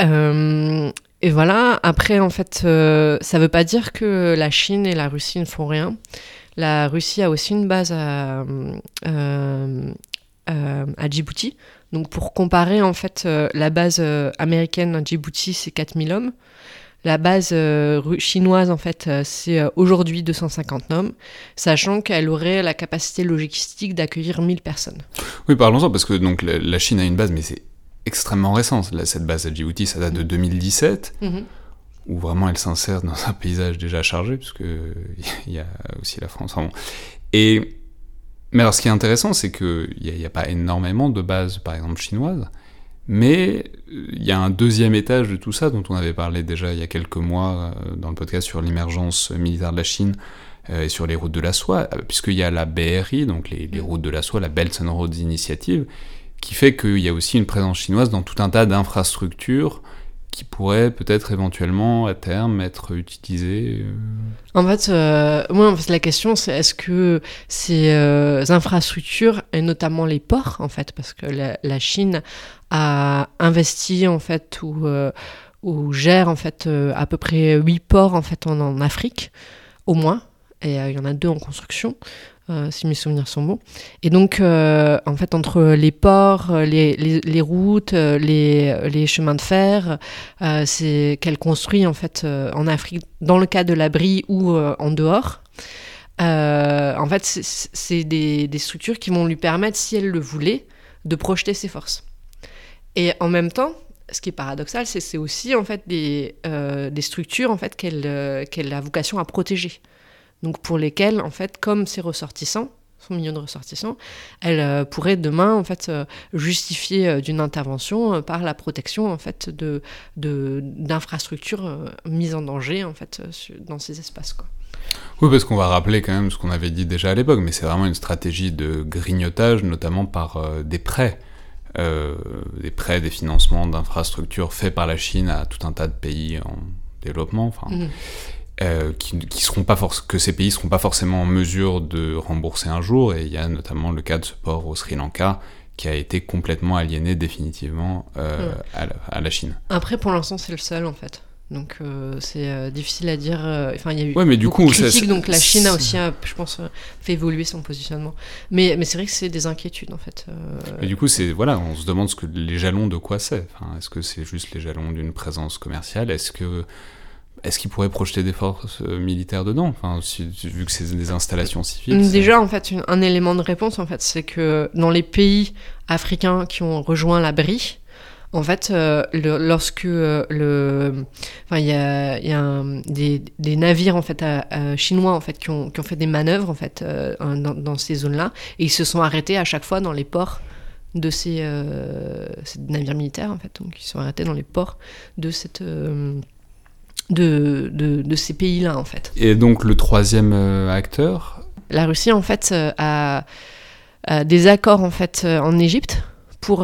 et voilà. Après, en fait, ça ne veut pas dire que la Chine et la Russie ne font rien. La Russie a aussi une base à, à Djibouti. Donc pour comparer, en fait, euh, la base euh, américaine à Djibouti, c'est 4000 hommes. La base chinoise, en fait, c'est aujourd'hui 250 hommes, sachant qu'elle aurait la capacité logistique d'accueillir 1000 personnes. Oui, parlons-en, parce que donc, la, Chine a une base, mais c'est extrêmement récent. cette base à Djibouti, ça date de 2017, mm. mm-hmm. où vraiment elle s'insère dans un paysage déjà chargé, puisque <laughs> il y a aussi la France. Et mais alors, ce qui est intéressant, c'est qu'il n'y a, pas énormément de bases, par exemple, chinoises, mais il y a un deuxième étage de tout ça, dont on avait parlé déjà il y a quelques mois euh, dans le podcast sur l'émergence militaire de la Chine euh, et sur les routes de la soie, euh, puisqu'il y a la BRI, donc les, les, routes de la soie, la Belt and Roads Initiative, qui fait qu'il y a aussi une présence chinoise dans tout un tas d'infrastructures qui pourrait peut-être éventuellement à terme être utilisé euh En fait, euh, moi, la question c'est est-ce que ces euh, infrastructures et notamment les ports, en fait, parce que la, Chine a investi en fait ou, ou gère en fait à peu près huit ports en fait en Afrique au moins, et il y en a deux en construction. Euh, si mes souvenirs sont bons. Et donc, euh, en fait, entre les ports, les, les, routes, les, chemins de fer, euh, c'est qu'elle construit en fait en Afrique, dans le cas de l'abri ou en dehors. en fait, c'est des, structures qui vont lui permettre, si elle le voulait, de projeter ses forces. Et en même temps, ce qui est paradoxal, c'est aussi en fait des, structures en fait qu'elle a vocation à protéger donc pour lesquels, en fait, comme ses ressortissants, son million de ressortissants, elle euh, pourrait demain en fait euh, justifier euh, d'une intervention par la protection en fait de d'infrastructures mises en danger en fait dans ces espaces quoi. Oui, parce qu'on va rappeler quand même ce qu'on avait dit déjà à l'époque, mais c'est vraiment une stratégie de grignotage, notamment par des prêts. des prêts, des financements d'infrastructures faits par la Chine à tout un tas de pays en développement. Enfin, mmh. Euh, qui, seront pas que ces pays seront pas forcément en mesure de rembourser un jour, et il y a notamment le cas de ce port au Sri Lanka qui a été complètement aliéné définitivement euh, à, la, Chine. Après, pour l'instant, c'est le seul en fait. Donc euh, c'est difficile à dire. Enfin, il y a eu ouais, mais du coup, critiques, donc la Chine a aussi, je pense, fait évoluer son positionnement. Mais, mais c'est vrai que c'est des inquiétudes en fait. Mais du coup, c'est voilà, on se demande ce que les jalons de quoi c'est. Enfin, Est-ce que c'est juste les jalons d'une présence commerciale? Est-ce que est-ce qu'ils pourraient projeter des forces euh, militaires dedans? Enfin, Vu que c'est des installations civiles. Déjà, en fait, un élément de réponse, en fait, c'est que dans les pays africains qui ont rejoint la BRI, en fait, euh, lorsque euh, le, enfin, il y a, y a des, des, navires en fait chinois en fait qui ont, qui ont, fait des manœuvres en fait dans, dans, ces zones-là et ils se sont arrêtés à chaque fois dans les ports de ces, ces navires militaires en fait, donc ils sont arrêtés dans les ports de cette de, de, ces pays-là, en fait. Et donc le troisième euh, acteur? La Russie, en fait, euh, a, des accords en, fait, euh, en Égypte pour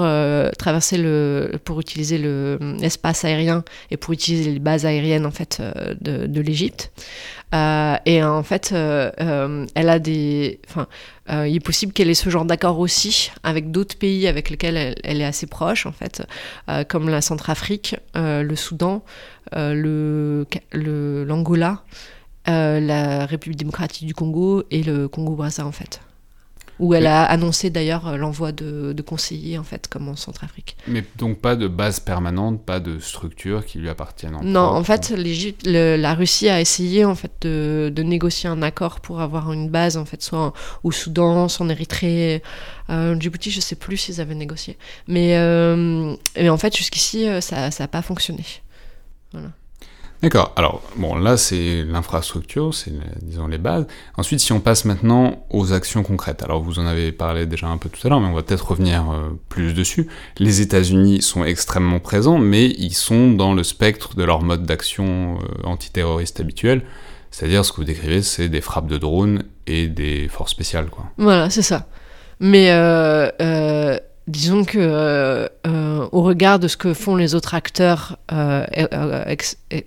traverser le, pour utiliser l'espace aérien et pour utiliser les bases aériennes en fait de, de l'Égypte. et en fait, elle a des, enfin, il est possible qu'elle ait ce genre d'accord aussi avec d'autres pays avec lesquels elle, est assez proche en fait, comme la Centrafrique, le Soudan, le l'Angola. Euh, la République démocratique du Congo et le Congo-Brazza en fait. Où elle a annoncé d'ailleurs euh, l'envoi de, conseillers en fait, comme en Centrafrique. Mais donc pas de base permanente, pas de structure qui lui appartienne. En non, en fait, la Russie a essayé en fait de, négocier un accord pour avoir une base en fait, soit au Soudan, soit en Érythrée, euh, Djibouti, je sais plus s'ils avaient négocié. Mais, mais en fait, jusqu'ici, ça n'a pas fonctionné. Voilà. D'accord. Alors, bon, là, c'est l'infrastructure, c'est, disons, les bases. Ensuite, si on passe maintenant aux actions concrètes. Alors, vous en avez parlé déjà un peu tout à l'heure, mais on va peut-être revenir euh, plus dessus. Les États-Unis sont extrêmement présents, mais ils sont dans le spectre de leur mode d'action euh, antiterroriste habituel. C'est-à-dire, ce que vous décrivez, c'est des frappes de drones et des forces spéciales, quoi. Voilà, c'est ça. Mais euh, euh disons que euh, euh, au regard de ce que font les autres acteurs euh,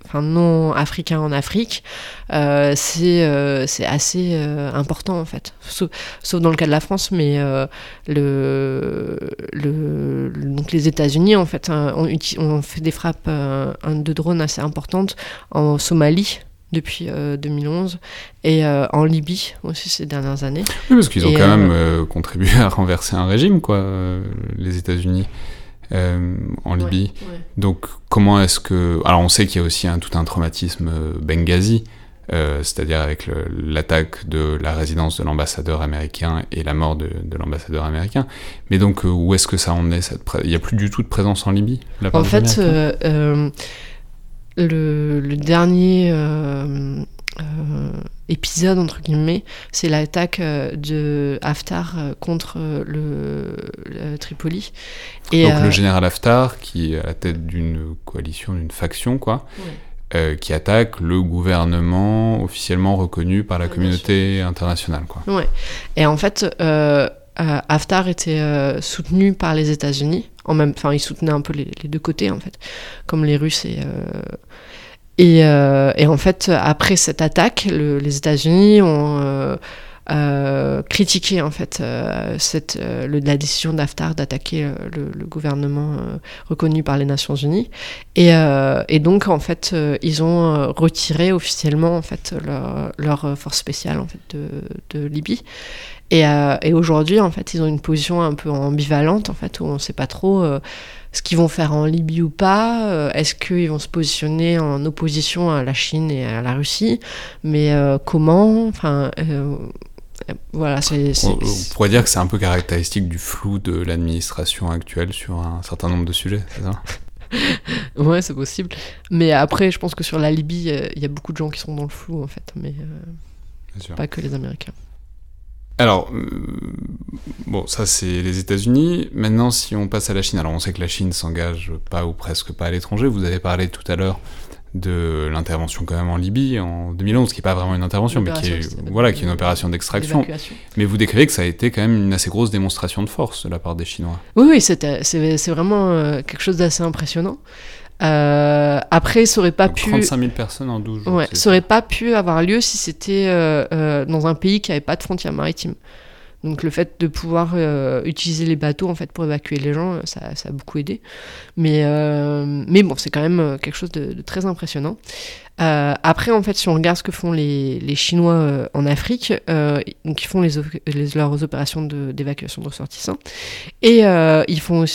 enfin, non africains en Afrique, c'est c'est assez important en fait. Sauf, dans le cas de la France, mais le, le, donc les États-Unis en fait hein, ont, ont, fait des frappes de drones assez importantes en Somalie depuis 2011 euh, et euh, en Libye aussi ces dernières années. Oui, parce qu'ils ont quand même euh, contribué à renverser un régime, quoi, les États-Unis. en Libye. Donc, comment est-ce que. Alors, on sait qu'il y a aussi un, tout un traumatisme Benghazi, c'est-à-dire avec l'attaque de la résidence de l'ambassadeur américain et la mort de, l'ambassadeur américain. Mais donc, où est-ce que ça en est cette Il n'y a plus du tout de présence en Libye En fait, le, dernier euh, euh, épisode, entre guillemets, c'est l'attaque euh, de Haftar contre le, Tripoli. Et, Donc le général Haftar, qui est à la tête d'une coalition, d'une faction, quoi. qui attaque le gouvernement officiellement reconnu par la communauté internationale. Quoi. Ouais. Et en fait, Haftar était soutenu par les États-Unis en même, enfin, ils soutenaient un peu les, deux côtés en fait, comme les Russes et euh, et, euh, et, en fait, après cette attaque, les États-Unis ont euh, critiqué en fait la décision d'Haftar d'attaquer le, gouvernement reconnu par les Nations Unies. Et, donc en fait ils ont retiré officiellement en fait leur, leur force spéciale en fait de Libye euh, et, aujourd'hui, en fait, ils ont une position un peu ambivalente, en fait, où on ne sait pas trop euh, ce qu'ils vont faire en Libye ou pas. Euh, est-ce qu'ils vont se positionner en opposition à la Chine et à la Russie Mais comment Enfin, voilà, c'est. On, pourrait dire que c'est un peu caractéristique du flou de l'administration actuelle sur un certain nombre de sujets, c'est ça? <laughs> Ouais, c'est possible. Mais après, je pense que sur la Libye, il y a beaucoup de gens qui sont dans le flou, en fait. Mais pas que les Américains. Alors, euh, bon, ça c'est les États-Unis. Maintenant, si on passe à la Chine, alors on sait que la Chine s'engage pas ou presque pas à l'étranger. Vous avez parlé tout à l'heure de l'intervention quand même en Libye en 2011, qui n'est pas vraiment une intervention, mais qui est, voilà, qui est une opération d'extraction. Mais vous décrivez que ça a été quand même une assez grosse démonstration de force de la part des Chinois. Oui, oui, c'est vraiment euh, quelque chose d'assez impressionnant. Euh, après, ça aurait pas pu. 35 000 personnes en 12 jours. Ouais, ça aurait pas pu avoir lieu si c'était euh, euh, dans un pays qui n'avait pas de frontières maritimes. Donc le fait de pouvoir euh, utiliser les bateaux en fait pour évacuer les gens, ça, ça a beaucoup aidé. Mais, euh, mais bon, c'est quand même euh, quelque chose de, très impressionnant. après, en fait, si on regarde ce que font les, les Chinois en Afrique, donc ils font leurs opérations d'évacuation de, ressortissants et ils, font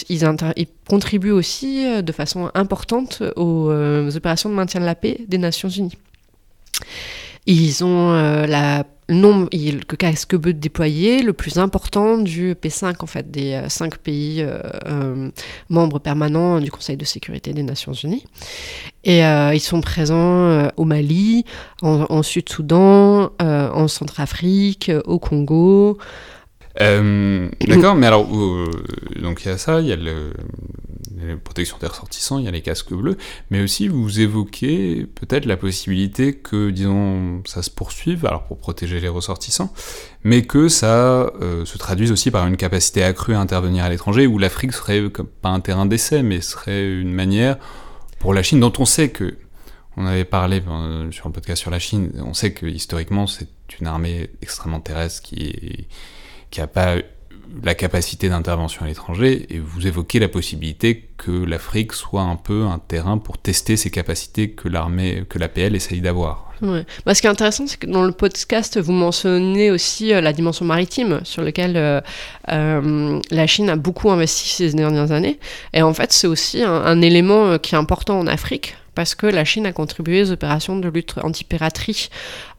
contribuent aussi de façon importante aux opérations de maintien de la paix des Nations Unies. Ils ont la nombre que casque veut déployer, le plus important du P5, en fait, des euh, cinq pays euh, euh, membres permanents du Conseil de sécurité des Nations Unies. Et ils sont présents au Mali, en, Sud-Soudan, en Centrafrique, au Congo. D'accord, mais alors, donc il y a ça, il y a le, la protection des ressortissants, il y a les casques bleus, mais aussi vous évoquez peut-être la possibilité que, disons, ça se poursuive, alors pour protéger les ressortissants, mais que ça euh, se traduise aussi par une capacité accrue à intervenir à l'étranger, où l'Afrique serait pas un terrain d'essai, mais serait une manière pour la Chine, dont on sait que, on avait parlé euh, sur un podcast sur la Chine, on sait que historiquement c'est une armée extrêmement terrestre qui qui n'a pas la capacité d'intervention à l'étranger, et vous évoquez la possibilité que l'Afrique soit un peu un terrain pour tester ces capacités que l'armée, que l'APL essaye d'avoir. Ouais. Bah, ce qui est intéressant, c'est que dans le podcast, vous mentionnez aussi euh, la dimension maritime, sur laquelle euh, euh, la Chine a beaucoup investi ces dernières années. Et en fait, c'est aussi un, élément qui est important en Afrique, parce que la Chine a contribué aux opérations de lutte anti-piraterie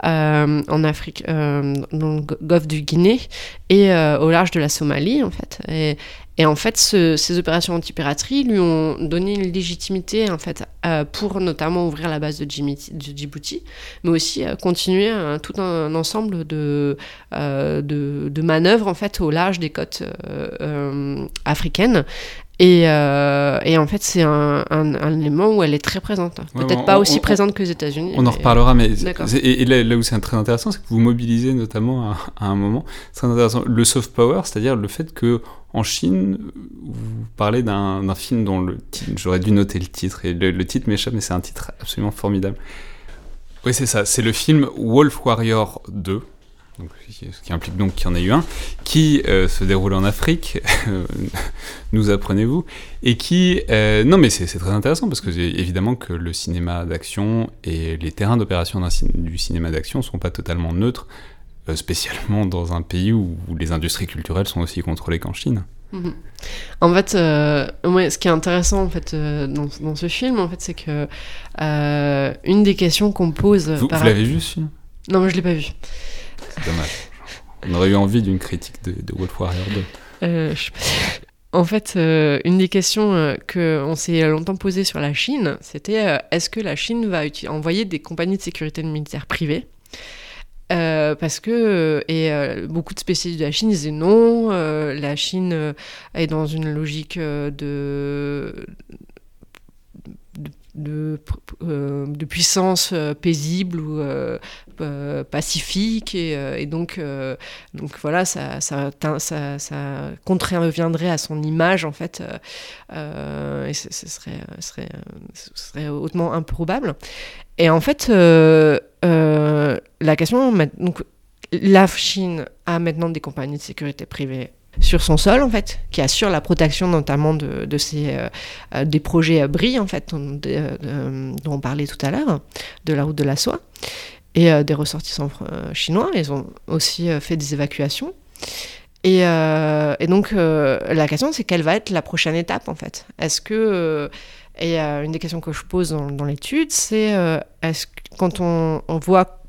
en Afrique, dans le golfe du Guinée et au large de la Somalie, en fait. Et, en fait, ces opérations anti-piraterie lui ont donné une légitimité en fait, euh, pour notamment ouvrir la base de, Djibouti, mais aussi euh, continuer tout un, ensemble de, euh, de, de, manœuvres en fait, au large des côtes africaines. Et, et, en fait, c'est un, un, élément où elle est très présente. Peut-être pas aussi présente que les États-Unis. On en reparlera, mais et, là, où c'est très intéressant, c'est que vous mobilisez notamment à, à un moment, c'est intéressant, le soft power, c'est-à-dire le fait que en Chine, vous parlez d'un film dont le j'aurais dû noter le titre, et le, titre m'échappe, mais c'est un titre absolument formidable. Oui, c'est ça, c'est le film Wolf Warrior 2, donc, ce qui implique donc qu'il y en a eu un, qui euh, se déroule en Afrique, <laughs> nous apprenez-vous, et qui... Euh, non mais c'est très intéressant, parce que évidemment que le cinéma d'action et les terrains d'opération du cinéma d'action ne sont pas totalement neutres, euh, spécialement dans un pays où, les industries culturelles sont aussi contrôlées qu'en Chine. Mhm. En fait, euh, ce qui est intéressant en fait euh, dans, ce film, en fait, c'est que une des questions qu'on pose. Vous, vous l'avez vu ce film? Non, moi je l'ai pas vu. Dommage. On aurait eu envie d'une critique de, de Wolf Warrior 2. je En fait, une des questions qu'on s'est longtemps posées sur la Chine, c'était est-ce que la Chine va envoyer des compagnies de sécurité militaire privées? Euh, parce que euh, et euh, beaucoup de spécialistes de la Chine disaient non, la Chine est dans une logique de de, de, puissance paisible ou pacifique et, donc donc voilà ça ça, ça, ça contreviendrait à son image en fait et ce, serait, serait, serait hautement improbable. Et en fait euh, la question, donc, la Chine a maintenant des compagnies de sécurité privées sur son sol, en fait, qui assurent la protection notamment de, de ces, euh, euh, des projets BRI, en fait, dont, on parlait tout à l'heure, de la route de la soie, et des ressortissants chinois. Ils ont aussi fait des évacuations. Et, et donc, la question, c'est quelle va être la prochaine étape, en fait? Est-ce que et euh, une des questions que je pose dans, l'étude, c'est euh, est-ce quand on, voit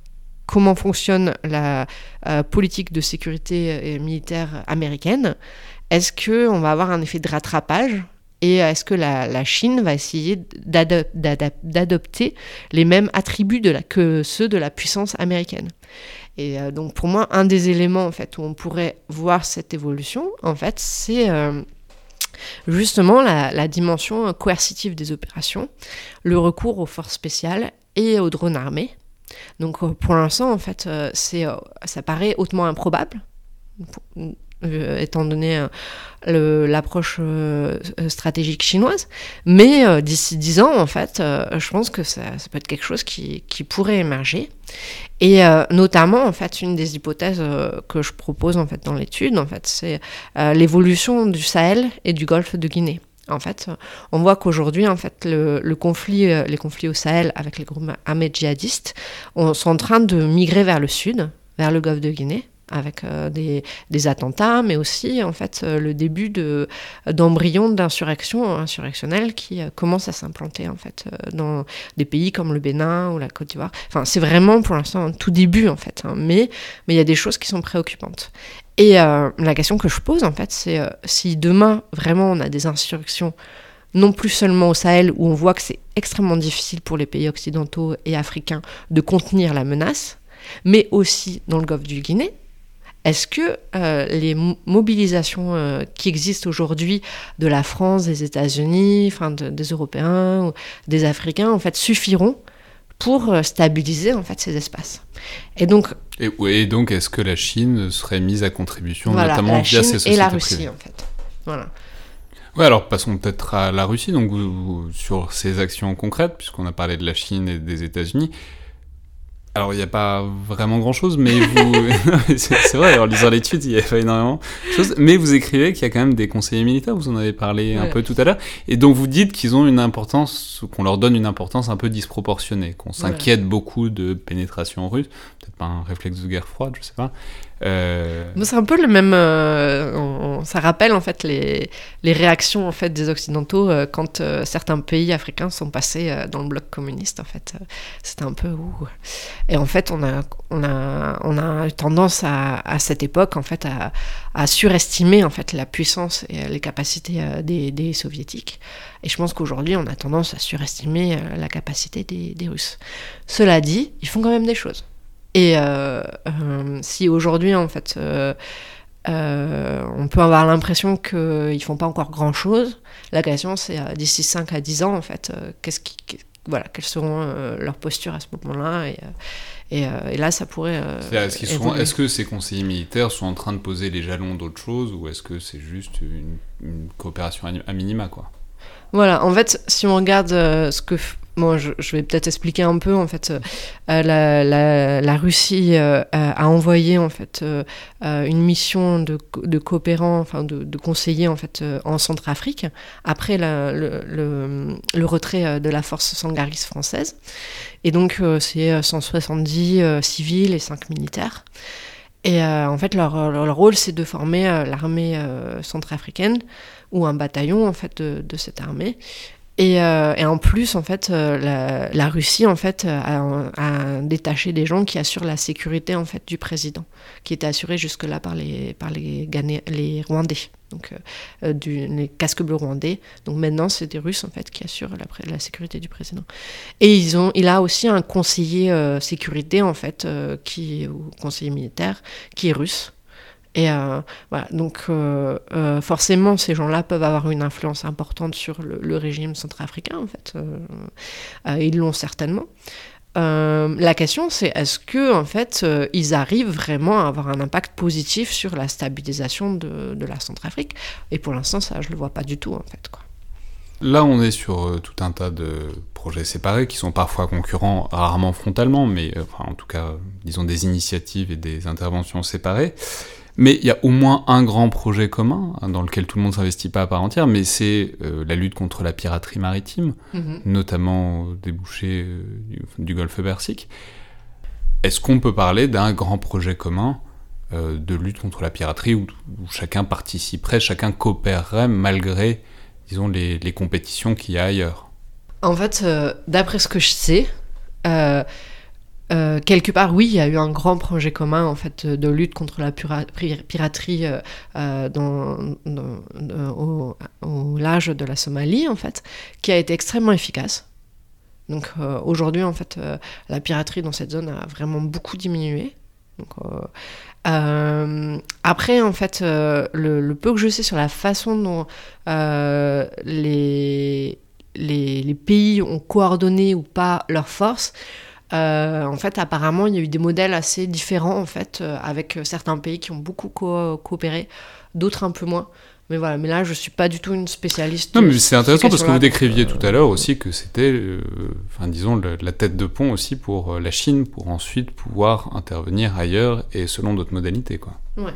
comment fonctionne la euh, politique de sécurité militaire américaine, est-ce qu'on va avoir un effet de rattrapage? Et est-ce que la, Chine va essayer d'adopter les mêmes attributs que ceux de la puissance américaine? Et donc pour moi, un des éléments en fait où on pourrait voir cette évolution, en fait, c'est justement la, dimension coercitive des opérations, le recours aux forces spéciales et aux drones armés. Donc euh, pour l'instant, en fait, euh, c'est, euh, ça paraît hautement improbable, étant donné l'approche stratégique chinoise. Mais d'ici dix ans, en fait, je pense que ça, peut être quelque chose qui, pourrait émerger. Et notamment, en fait, une des hypothèses que je propose en fait dans l'étude, en fait, c'est l'évolution du Sahel et du Golfe de Guinée. En fait, on voit qu'aujourd'hui, en fait, le, conflit, les conflits au Sahel avec les groupes armés djihadistes sont en train de migrer vers le sud, vers le golfe de Guinée avec euh, des, attentats, mais aussi en fait euh, le début de d'embryons d'insurrection insurrectionnelle qui euh, commence à s'implanter en fait dans des pays comme le Bénin ou la Côte d'Ivoire. Enfin, c'est vraiment pour l'instant un tout début en fait, hein, mais mais il y a des choses qui sont préoccupantes. Et la question que je pose en fait, c'est si demain vraiment on a des insurrections non plus seulement au Sahel où on voit que c'est extrêmement difficile pour les pays occidentaux et africains de contenir la menace, mais aussi dans le golfe du Guinée, est-ce que les mobilisations qui existent aujourd'hui de la France, des États-Unis, enfin des Européens, des Africains, en fait, suffiront pour stabiliser en fait ces espaces? Et donc, et, donc est-ce que la Chine serait mise à contribution, notamment via ces sociétés et la Russie en fait. Voilà. Ouais, alors passons peut-être à la Russie, donc sur ces actions concrètes, puisqu'on a parlé de la Chine et des États-Unis. Alors, il n'y a pas vraiment grand-chose, mais vous... <laughs> <laughs> c'est vrai, en lisant l'étude, il n'y a pas énormément de choses. Mais vous écrivez qu'il y a quand même des conseillers militaires, vous en avez parlé un peu tout à l'heure. Et donc, vous dites qu'ils ont une importance, qu'on leur donne une importance un peu disproportionnée, qu'on s'inquiète beaucoup de pénétration russe. Peut-être pas un réflexe de guerre froide, je sais pas. Euh, c'est un peu le même. Euh, ça rappelle en fait les, réactions en fait des occidentaux euh, quand certains pays africains sont passés dans le bloc communiste. En fait, c'était un peu Et en fait, on a on a on a tendance à, à cette époque en fait à, à, surestimer en fait la puissance et les capacités des, soviétiques. Et je pense qu'aujourd'hui, on a tendance à surestimer la capacité des Russes. Cela dit, ils font quand même des choses. Et euh, euh, si aujourd'hui, en fait, euh, on peut avoir l'impression qu'ils font pas encore grand-chose, la question, c'est d'ici 5 à 10 ans, en fait, qu'est-ce qui, voilà, quelles seront leurs postures à ce moment-là et, et, là, ça pourrait. est-ce, que ces conseillers militaires sont en train de poser les jalons d'autre chose ou est-ce que c'est juste une, une coopération à minima quoi? Voilà, en fait, si on regarde ce que Bon, je, vais peut-être expliquer un peu. En fait, euh, la, Russie euh, a envoyé en fait euh, une mission de, coopérants, enfin de, conseillers en fait en Centrafrique après le, retrait de la force sangariste française. Et donc, c'est 170 civils et 5 militaires. Et en fait, leur, leur rôle, c'est de former l'armée centrafricaine ou un bataillon en fait de cette armée et, euh, et, en plus, en fait, euh, la, Russie, en fait, a, a, détaché des gens qui assurent la sécurité, en fait, du président, qui était assurée jusque-là par les, par les, Rwandais, donc euh, les casques bleus rwandais. Donc maintenant, c'est des Russes, en fait, qui assurent la, la, sécurité du président. Et ils ont, il a aussi un conseiller sécurité, en fait, qui, ou conseiller militaire, qui est russe. Et euh, voilà, donc euh, euh, forcément, ces gens-là peuvent avoir une influence importante sur le, régime centrafricain, en fait. ils l'ont certainement. la question, c'est est-ce que en fait, ils arrivent vraiment à avoir un impact positif sur la stabilisation de, la Centrafrique? Et pour l'instant, ça, je le vois pas du tout, en fait. Quoi. Là, on est sur tout un tas de projets séparés qui sont parfois concurrents, rarement frontalement, mais enfin, en tout cas, disons des initiatives et des interventions séparées. Mais il y a au moins un grand projet commun hein, dans lequel tout le monde s'investit pas à part entière, mais c'est euh, la lutte contre la piraterie maritime, mhm. notamment au débouché euh, du, golfe Persique. Est-ce qu'on peut parler d'un grand projet commun euh, de lutte contre la piraterie où, chacun participerait, chacun coopérerait malgré, disons, les, les compétitions qu'il y a ailleurs? En fait, d'après ce que je sais, euh, quelque part, oui, il y a eu un grand projet commun en fait de lutte contre la piraterie euh, euh, au, large de la Somalie en fait, qui a été extrêmement efficace. Donc aujourd'hui, en fait, la piraterie dans cette zone a vraiment beaucoup diminué. Après, en fait, le, peu que je sais sur la façon dont les, pays ont coordonné ou pas leurs forces, euh, en fait, apparemment, il y a eu des modèles assez différents, en fait, euh, avec certains pays qui ont beaucoup coopéré, d'autres un peu moins. Mais voilà, mais là, je suis pas du tout une spécialiste. Non, mais c'est intéressant parce que vous décriviez tout à l'heure aussi que c'était, euh, enfin, disons, la tête de pont aussi pour la Chine, pour ensuite pouvoir intervenir ailleurs et selon d'autres modalités, quoi. Ouais.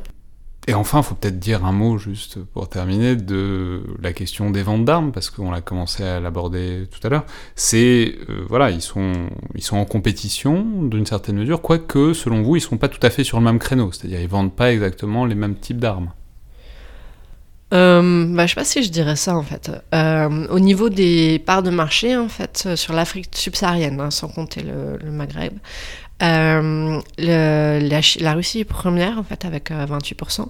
Et enfin, il faut peut-être dire un mot juste pour terminer de la question des ventes d'armes, parce qu'on l'a commencé à l'aborder tout à l'heure. C'est, euh, voilà, ils sont, ils sont en compétition d'une certaine mesure, quoique, selon vous, ils ne sont pas tout à fait sur le même créneau, c'est-à-dire ils vendent pas exactement les mêmes types d'armes. Euh, bah, je sais pas si je dirais ça en fait. Euh, au niveau des parts de marché, en fait, sur l'Afrique subsaharienne, hein, sans compter le Maghreb, euh, la, Russie est première en fait avec 28%, euh,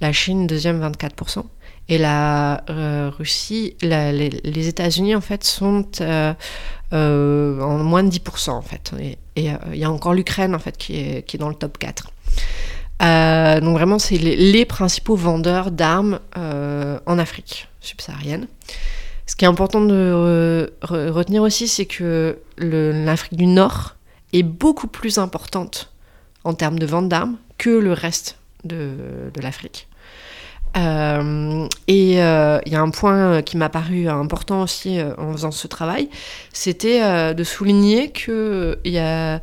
la Chine deuxième 24%, et la euh, Russie, les, États-Unis en fait sont en moins de 10% en fait, et il y a encore l'Ukraine en fait qui est, qui est dans le top 4. donc vraiment, c'est les, principaux vendeurs d'armes en Afrique subsaharienne. Ce qui est important de retenir aussi, c'est que l'Afrique du Nord est beaucoup plus importante en termes de vente d'armes que le reste de, de l'Afrique. Euh, et euh, il y a un point qui m'a paru important aussi euh, en faisant ce travail, c'était de souligner que il y a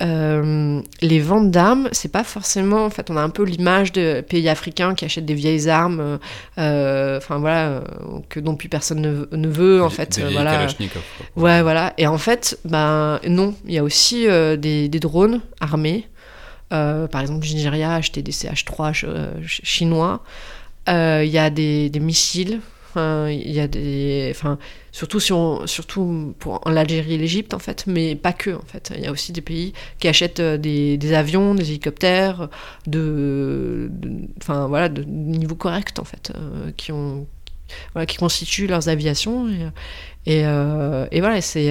les ventes d'armes, c'est pas forcément. En fait, on a un peu l'image de pays africains qui achètent des vieilles armes, enfin voilà, que dont plus personne ne, veut. En fait, voilà. Ouais, voilà. Et en fait, ben non, il y a aussi des, des, drones armés. par exemple, le Nigeria a acheté des CH3 chinois. Euh, il y a des, missiles. Il y des, enfin, surtout si on, surtout pour l'Algérie et l'Égypte en fait, mais pas que en fait. Il y a aussi des pays qui achètent euh, des, avions, des hélicoptères de, enfin voilà, de niveau correct en fait, euh, qui ont, voilà, qui constituent leurs aviations et, et, voilà, c'est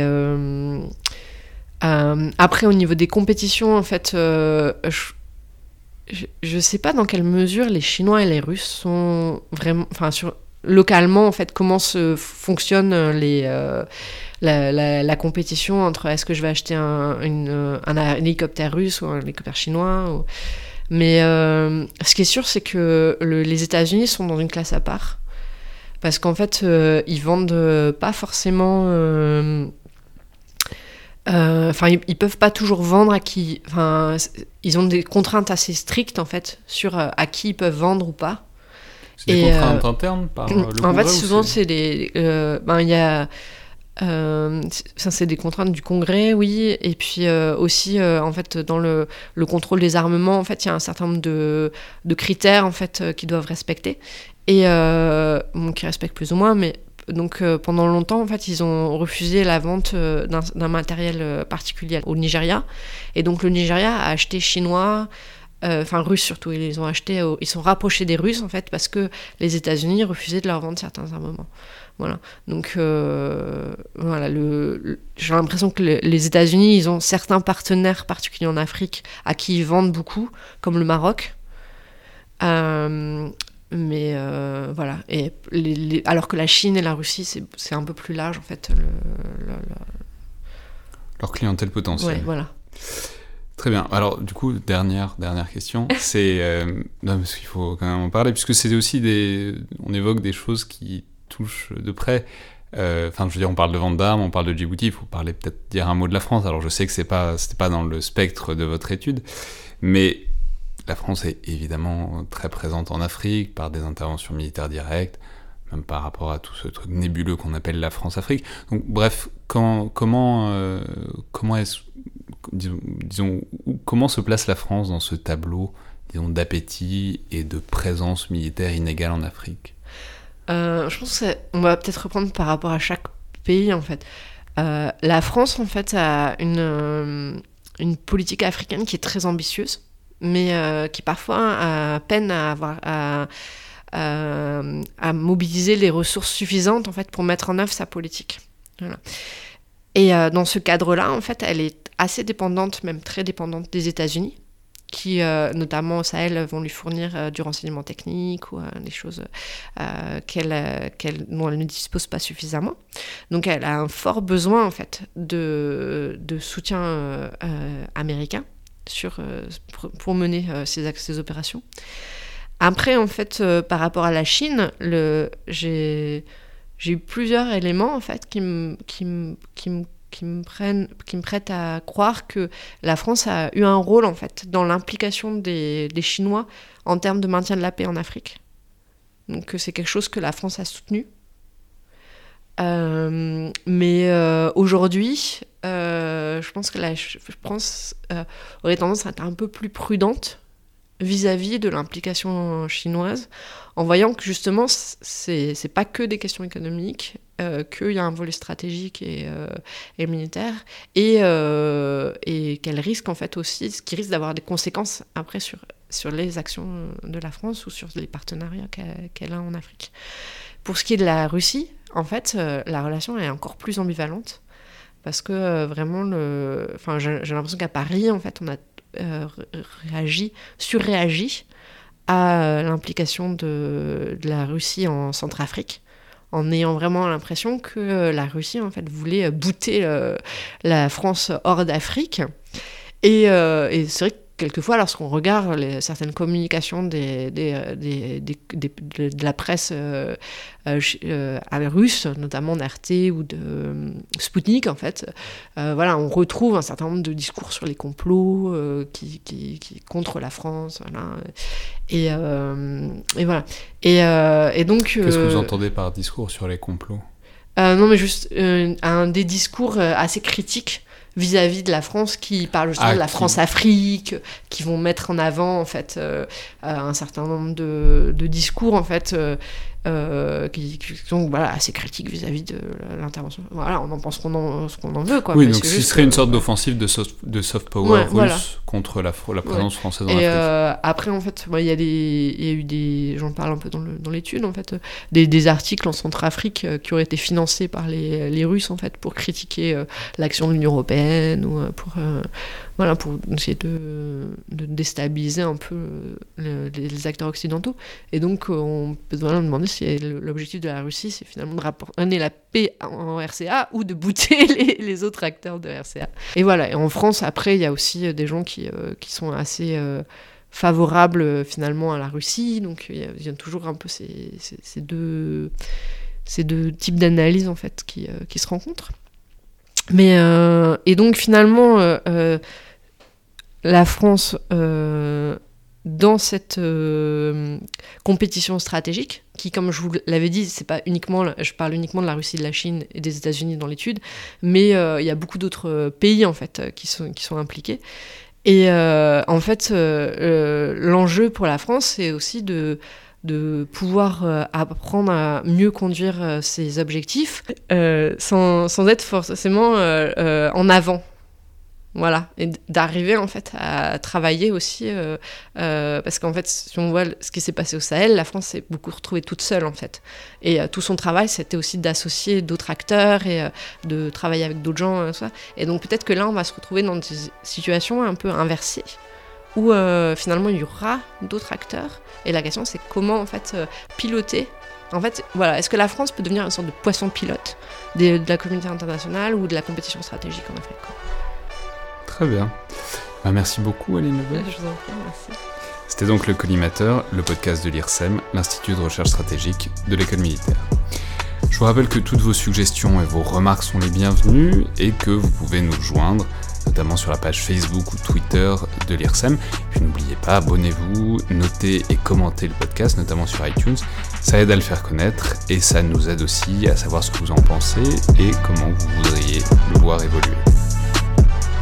après, au niveau des compétitions, en fait, je ne sais pas dans quelle mesure les Chinois et les Russes sont vraiment, enfin sur localement en fait comment se fonctionne euh, les euh, la, compétition entre est-ce que je vais acheter un, un, hélicoptère russe ou un hélicoptère chinois mais euh, ce qui est sûr c'est que les États-Unis sont dans une classe à part parce qu'en fait ils vendent pas forcément euh, enfin, ils, peuvent pas toujours vendre à qui. Enfin, ils ont des contraintes assez strictes en fait sur euh, à qui ils peuvent vendre ou pas. C'est des contraintes euh, internes par le En fait, souvent c'est des. ben, il y a. ça, c'est des contraintes du Congrès, oui, et puis aussi, en fait, dans le, le, contrôle des armements, en fait, il y a un certain nombre de, de critères, en fait, qu'ils doivent respecter, et bon, qui respectent plus ou moins, mais donc euh, pendant longtemps, en fait, ils ont refusé la vente euh, d'un matériel euh, particulier au Nigeria. Et donc le Nigeria a acheté chinois, enfin russes surtout. Ils ont acheté, ils sont rapprochés des Russes en fait parce que les États-Unis refusaient de leur vendre certains armements. Voilà. Donc voilà, le, j'ai l'impression que les États-Unis, ils ont certains partenaires particuliers en Afrique à qui ils vendent beaucoup, comme le Maroc. Mais euh, voilà. Et alors que la Chine et la Russie, c'est un peu plus large, en fait. Le, Leur clientèle potentielle. Ouais, voilà. Très bien. Alors, du coup, dernière, dernière question. <laughs> c'est. Euh, non, parce qu'il faut quand même en parler, puisque c'est aussi des. On évoque des choses qui touchent de près. Euh, enfin, je veux dire, on parle de vente d'armes, on parle de Djibouti, il faut parler peut-être dire un mot de la France. Alors, je sais que c'est pas, c'était pas dans le spectre de votre étude, mais la France est évidemment très présente en Afrique par des interventions militaires directes, même par rapport à tout ce truc nébuleux qu'on appelle la France-Afrique. Donc, bref, quand, comment, euh, comment est disons, comment se place la France dans ce tableau, disons, d'appétit et de présence militaire inégale en Afrique? Euh, Je pense qu'on va peut-être reprendre par rapport à chaque pays, en fait. Euh, la France, en fait, a une, une politique africaine qui est très ambitieuse mais euh, qui parfois a peine à avoir à, mobiliser les ressources suffisantes en fait pour mettre en œuvre sa politique. Et euh, dans ce cadre-là, en fait, elle est assez dépendante, même très dépendante des États-Unis, qui, euh, notamment au Sahel, vont lui fournir du renseignement technique ou des choses qu'elle, qu'elle, dont elle ne dispose pas suffisamment. Donc, elle a un fort besoin, en fait, de, de soutien américain sur, euh, pour, mener euh, ces, ces, opérations. Après, en fait, euh, par rapport à la Chine, j'ai eu plusieurs éléments en fait qui me qui qui me, prennent, qui me prêtent à croire que la France a eu un rôle en fait dans l'implication des, des, Chinois en termes de maintien de la paix en Afrique. Donc c'est quelque chose que la France a soutenu. mais aujourd'hui, euh, je pense que la France euh, aurait tendance à être un peu plus prudente vis-à-vis de l'implication chinoise, en voyant que justement, c'est pas que des questions économiques, euh, qu'il y a un volet stratégique et, et militaire, et, et qu'elle risque en fait aussi, ce qui risque d'avoir des conséquences après sur, sur les actions de la France ou sur les partenariats qu'elle a en Afrique. Pour ce qui est de la Russie, en fait, la relation est encore plus ambivalente parce que euh, vraiment, enfin, j'ai l'impression qu'à Paris, en fait, on a réagi, surréagi à l'implication de, la Russie en Centrafrique en ayant vraiment l'impression que la Russie en fait voulait bouter la France hors d'Afrique. Et, et c'est vrai que quelquefois, lorsqu'on regarde certaines communications des, euh, de la presse euh, euh, russe, notamment d'RT ou de Sputnik, en fait, voilà, on retrouve un certain nombre de discours sur les complots qui, contre la France. Voilà. Et, et voilà. Et, donc. Qu'est-ce que vous entendez par discours sur les complots? Non, mais juste un, des discours assez critiques vis-à-vis de la France qui parle justement ah, de la France-Afrique, qui vont mettre en avant en fait euh, un certain nombre de, de discours en fait euh, euh, qui, sont voilà, assez critiques vis-à-vis de l'intervention. Voilà, on en pense qu'on en, ce qu'on en veut. Quoi, oui, donc ce serait une sorte d'offensive de soft, de soft power russe contre la, la présence française dans Et euh, après, en fait, il y, a y a eu des. J'en parle un peu dans l'étude, en fait, des, des, articles en Centrafrique euh, qui auraient été financés par les, les Russes, en fait, pour critiquer l'action de l'Union européenne ou pour voilà, pour essayer de, déstabiliser un peu les, acteurs occidentaux. Et donc, on peut vraiment demander si l'objectif de la Russie, c'est finalement de ramener la paix en RCA ou de bouter <laughs> les, autres acteurs de RCA. Et voilà, et en France, après, il y a aussi des gens qui, euh, qui sont assez euh, favorables finalement à la Russie. Donc, il y, a, toujours un peu ces, ces, deux, ces deux types d'analyses en fait qui, euh, qui se rencontrent. Mais, et donc, finalement, la France euh, dans cette euh, compétition stratégique, qui, comme je vous l'avais dit, c'est pas uniquement, je parle uniquement de la Russie, de la Chine et des États-Unis dans l'étude, mais euh, il y a beaucoup d'autres pays en fait qui sont, impliqués. Et en fait, l'enjeu pour la France, c'est aussi de pouvoir apprendre à mieux conduire ses objectifs sans, être forcément en avant voilà, et d'arriver en fait à travailler aussi, euh, euh, parce qu'en fait, si on voit ce qui s'est passé au Sahel, la France s'est beaucoup retrouvée toute seule en fait. Et euh, tout son travail, c'était aussi d'associer d'autres acteurs et de travailler avec d'autres gens. et donc peut-être que là, on va se retrouver dans des situations un peu inversées, où finalement il y aura d'autres acteurs. Et la question, c'est comment en fait piloter. En fait, voilà, est-ce que la France peut devenir une sorte de poisson pilote de, la communauté internationale ou de la compétition stratégique en Afrique Très bien. Bah, merci beaucoup, Aline Je vous en prie, merci. C'était donc le Collimateur, le podcast de l'IRSEM, l'Institut de recherche stratégique de l'école militaire. Je vous rappelle que toutes vos suggestions et vos remarques sont les bienvenues et que vous pouvez nous joindre, notamment sur la page Facebook ou Twitter de l'IRSEM. Puis n'oubliez pas, abonnez-vous, notez et commentez le podcast, notamment sur iTunes. Ça aide à le faire connaître et ça nous aide aussi à savoir ce que vous en pensez et comment vous voudriez le voir évoluer.